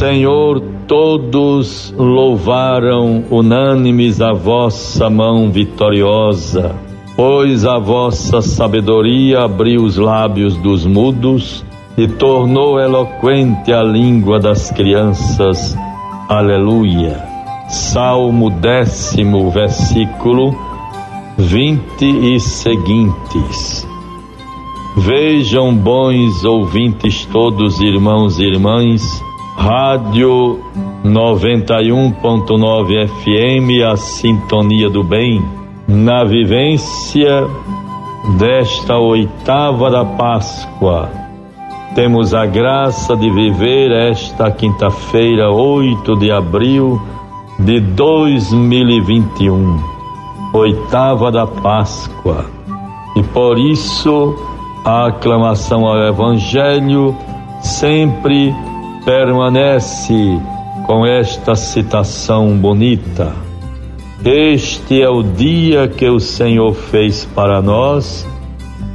Senhor, todos louvaram unânimes a vossa mão vitoriosa, pois a vossa sabedoria abriu os lábios dos mudos e tornou eloquente a língua das crianças. Aleluia. Salmo décimo, versículo 20 e seguintes. Vejam, bons ouvintes todos, irmãos e irmãs, Rádio 91.9 FM, a sintonia do bem, na vivência desta oitava da Páscoa. Temos a graça de viver esta quinta-feira, 8 de abril de 2021, oitava da Páscoa. E por isso a aclamação ao Evangelho sempre permanece com esta citação bonita. Este é o dia que o Senhor fez para nós,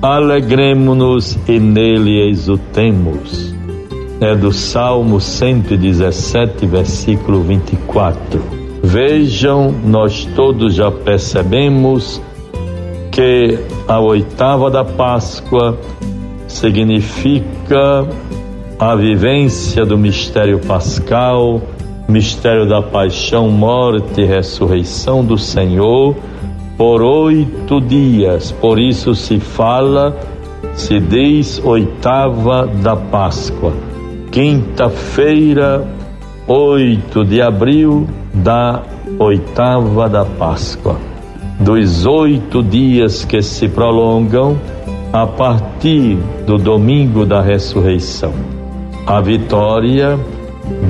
alegremos-nos e nele exultemos é do Salmo 117, versículo 24. Vejam, nós todos já percebemos que a oitava da Páscoa significa a vivência do mistério pascal, mistério da paixão, morte e ressurreição do Senhor por oito dias. Por isso se fala, se diz oitava da Páscoa quinta-feira, 8 de abril da oitava da Páscoa, dos oito dias que se prolongam a partir do domingo da ressurreição. A vitória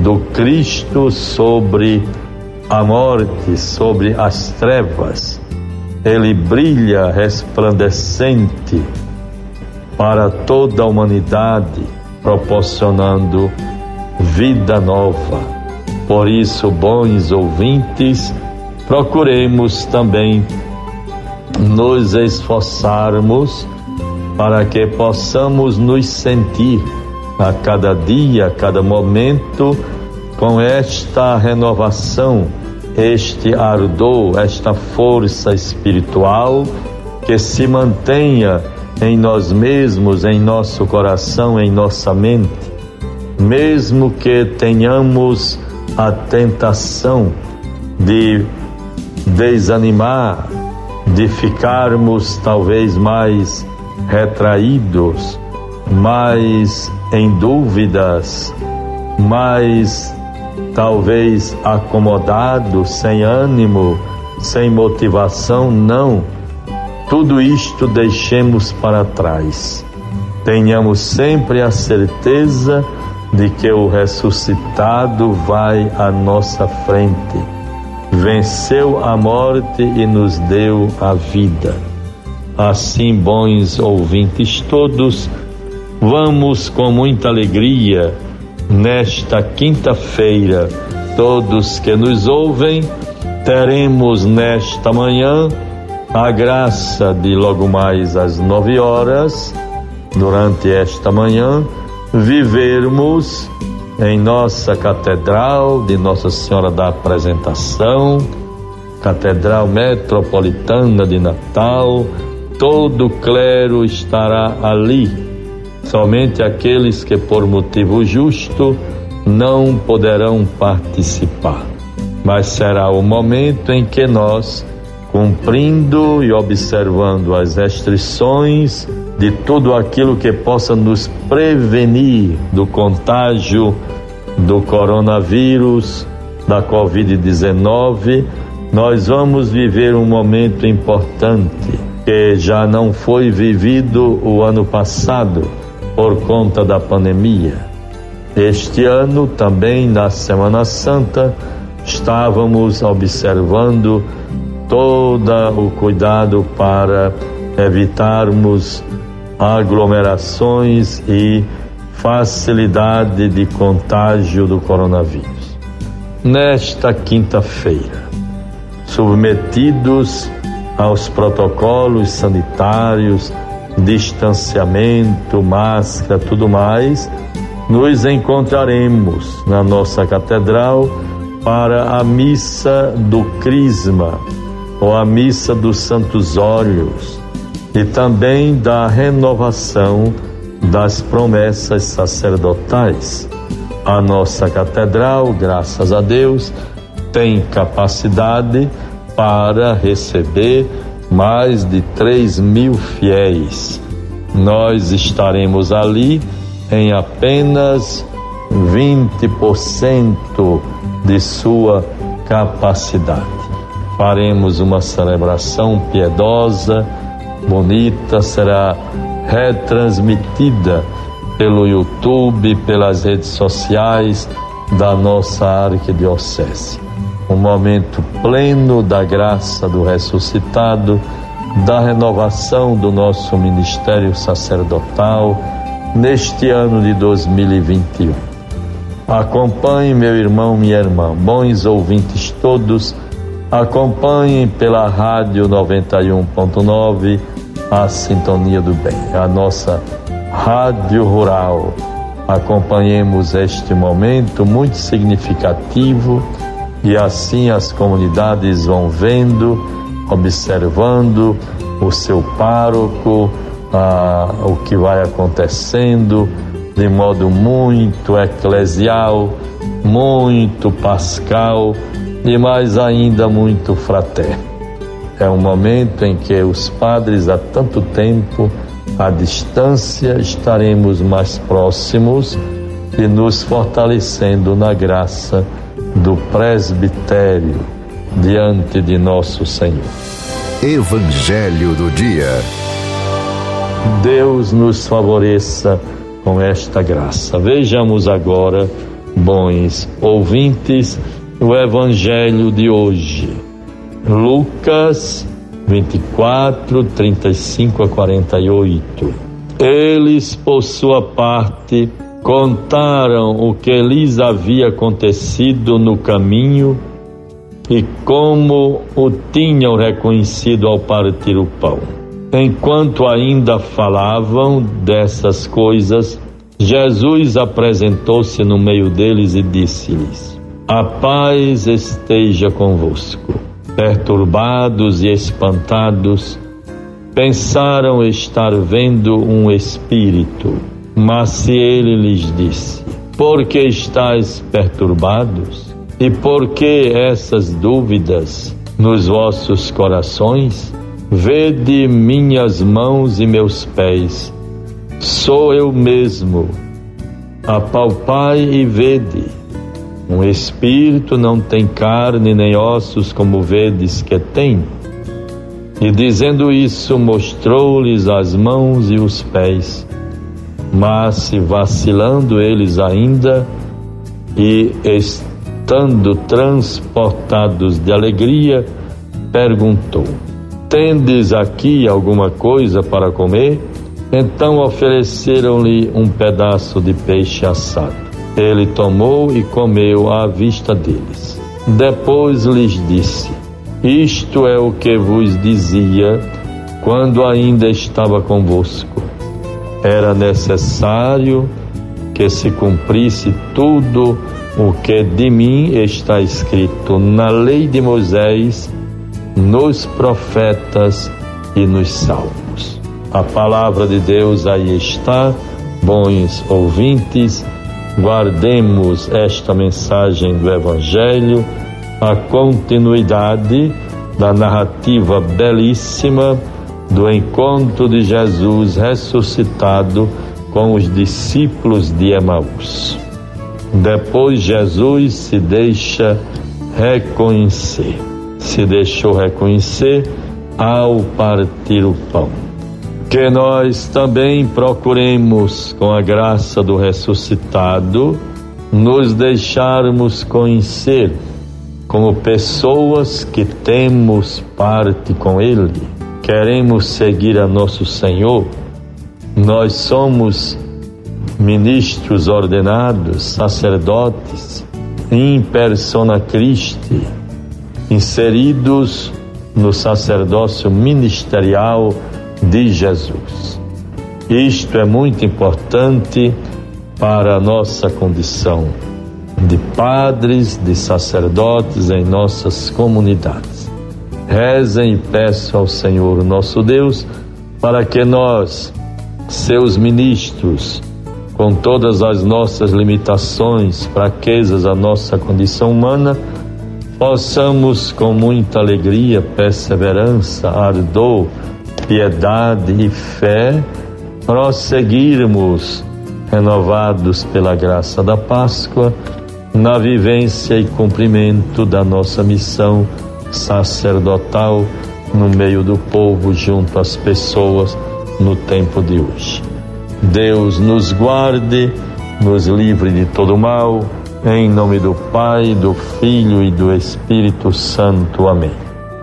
do Cristo sobre a morte, sobre as trevas. Ele brilha resplandecente para toda a humanidade proporcionando vida nova. Por isso, bons ouvintes, procuremos também nos esforçarmos para que possamos nos sentir a cada dia, a cada momento, com esta renovação, este ardor, esta força espiritual que se mantenha em nós mesmos, em nosso coração, em nossa mente, mesmo que tenhamos a tentação de desanimar, de ficarmos talvez mais retraídos, mais em dúvidas, mais talvez acomodados, sem ânimo, sem motivação, não tudo isto deixemos para trás. Tenhamos sempre a certeza de que o ressuscitado vai à nossa frente. Venceu a morte e nos deu a vida. Assim, bons ouvintes todos, vamos com muita alegria nesta quinta-feira. Todos que nos ouvem, teremos nesta manhã a graça de logo mais às nove horas, durante esta manhã, vivermos em nossa Catedral de Nossa Senhora da Apresentação, Catedral Metropolitana de Natal, todo clero estará ali. Somente aqueles que, por motivo justo, não poderão participar. Mas será o momento em que nós cumprindo e observando as restrições de tudo aquilo que possa nos prevenir do contágio do coronavírus, da Covid-19, nós vamos viver um momento importante que já não foi vivido o ano passado por conta da pandemia. Este ano, também na Semana Santa, estávamos observando todo o cuidado para evitarmos aglomerações e facilidade de contágio do coronavírus. Nesta quinta-feira, submetidos aos protocolos sanitários, distanciamento, máscara, tudo mais, nos encontraremos na nossa catedral para a missa do Crisma ou a missa dos Santos Óleos e também da renovação das promessas sacerdotais. A nossa catedral, graças a Deus, tem capacidade para receber mais de 3 mil fiéis. Nós estaremos ali em apenas 20% de sua capacidade. Faremos uma celebração piedosa, bonita, será retransmitida pelo YouTube, pelas redes sociais da nossa arquidiocese. Um momento pleno da graça do ressuscitado, da renovação do nosso ministério sacerdotal neste ano de 2021. Acompanhe, meu irmão, minha irmã, bons ouvintes todos, acompanhem pela Rádio 91.9 a Sintonia do Bem, a nossa Rádio Rural. Acompanhemos este momento muito significativo e assim as comunidades vão vendo, observando o seu pároco, ah, o que vai acontecendo de modo muito eclesial, muito pascal e mais ainda muito fraterno. É um momento em que os padres há tanto tempo à distância estaremos mais próximos e nos fortalecendo na graça do presbitério diante de nosso Senhor. Evangelho do Dia. Deus nos favoreça com esta graça. Vejamos agora, bons ouvintes, o Evangelho de hoje. Lucas 24, 35 a 48. Eles, por sua parte, contaram o que lhes havia acontecido no caminho e como o tinham reconhecido ao partir o pão. Enquanto ainda falavam dessas coisas, Jesus apresentou-se no meio deles e disse-lhes: A paz esteja convosco. Perturbados e espantados, pensaram estar vendo um espírito. Mas se ele lhes disse: Por que estáis perturbados? E por que essas dúvidas nos vossos corações? Vede minhas mãos e meus pés, sou eu mesmo. Apalpai e vede. Um espírito não tem carne nem ossos, como vedes que tem. E dizendo isso, mostrou-lhes as mãos e os pés. Mas se vacilando eles ainda e estando transportados de alegria, perguntou: Tendes aqui alguma coisa para comer? Então ofereceram-lhe um pedaço de peixe assado. Ele tomou e comeu à vista deles. Depois lhes disse: Isto é o que vos dizia quando ainda estava convosco. Era necessário que se cumprisse tudo o que de mim está escrito na lei de Moisés nos profetas e nos salmos. A palavra de Deus aí está, bons ouvintes, guardemos esta mensagem do Evangelho, a continuidade da narrativa belíssima do encontro de Jesus ressuscitado com os discípulos de Emaús. Depois Jesus se deixa reconhecer se deixou reconhecer ao partir o pão. Que nós também procuremos, com a graça do ressuscitado, nos deixarmos conhecer como pessoas que temos parte com Ele, queremos seguir a nosso Senhor, nós somos ministros ordenados, sacerdotes, in persona Christi, inseridos no sacerdócio ministerial de Jesus. Isto é muito importante para a nossa condição de padres, de sacerdotes em nossas comunidades. Rezem e peço ao Senhor nosso Deus para que nós, seus ministros, com todas as nossas limitações, fraquezas, a nossa condição humana, possamos com muita alegria, perseverança, ardor, piedade e fé prosseguirmos renovados pela graça da Páscoa na vivência e cumprimento da nossa missão sacerdotal no meio do povo, junto às pessoas, no tempo de hoje. Deus nos guarde, nos livre de todo mal, em nome do Pai, do Filho e do Espírito Santo. Amém.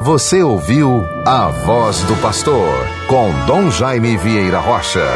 Você ouviu a voz do pastor com Dom Jaime Vieira Rocha.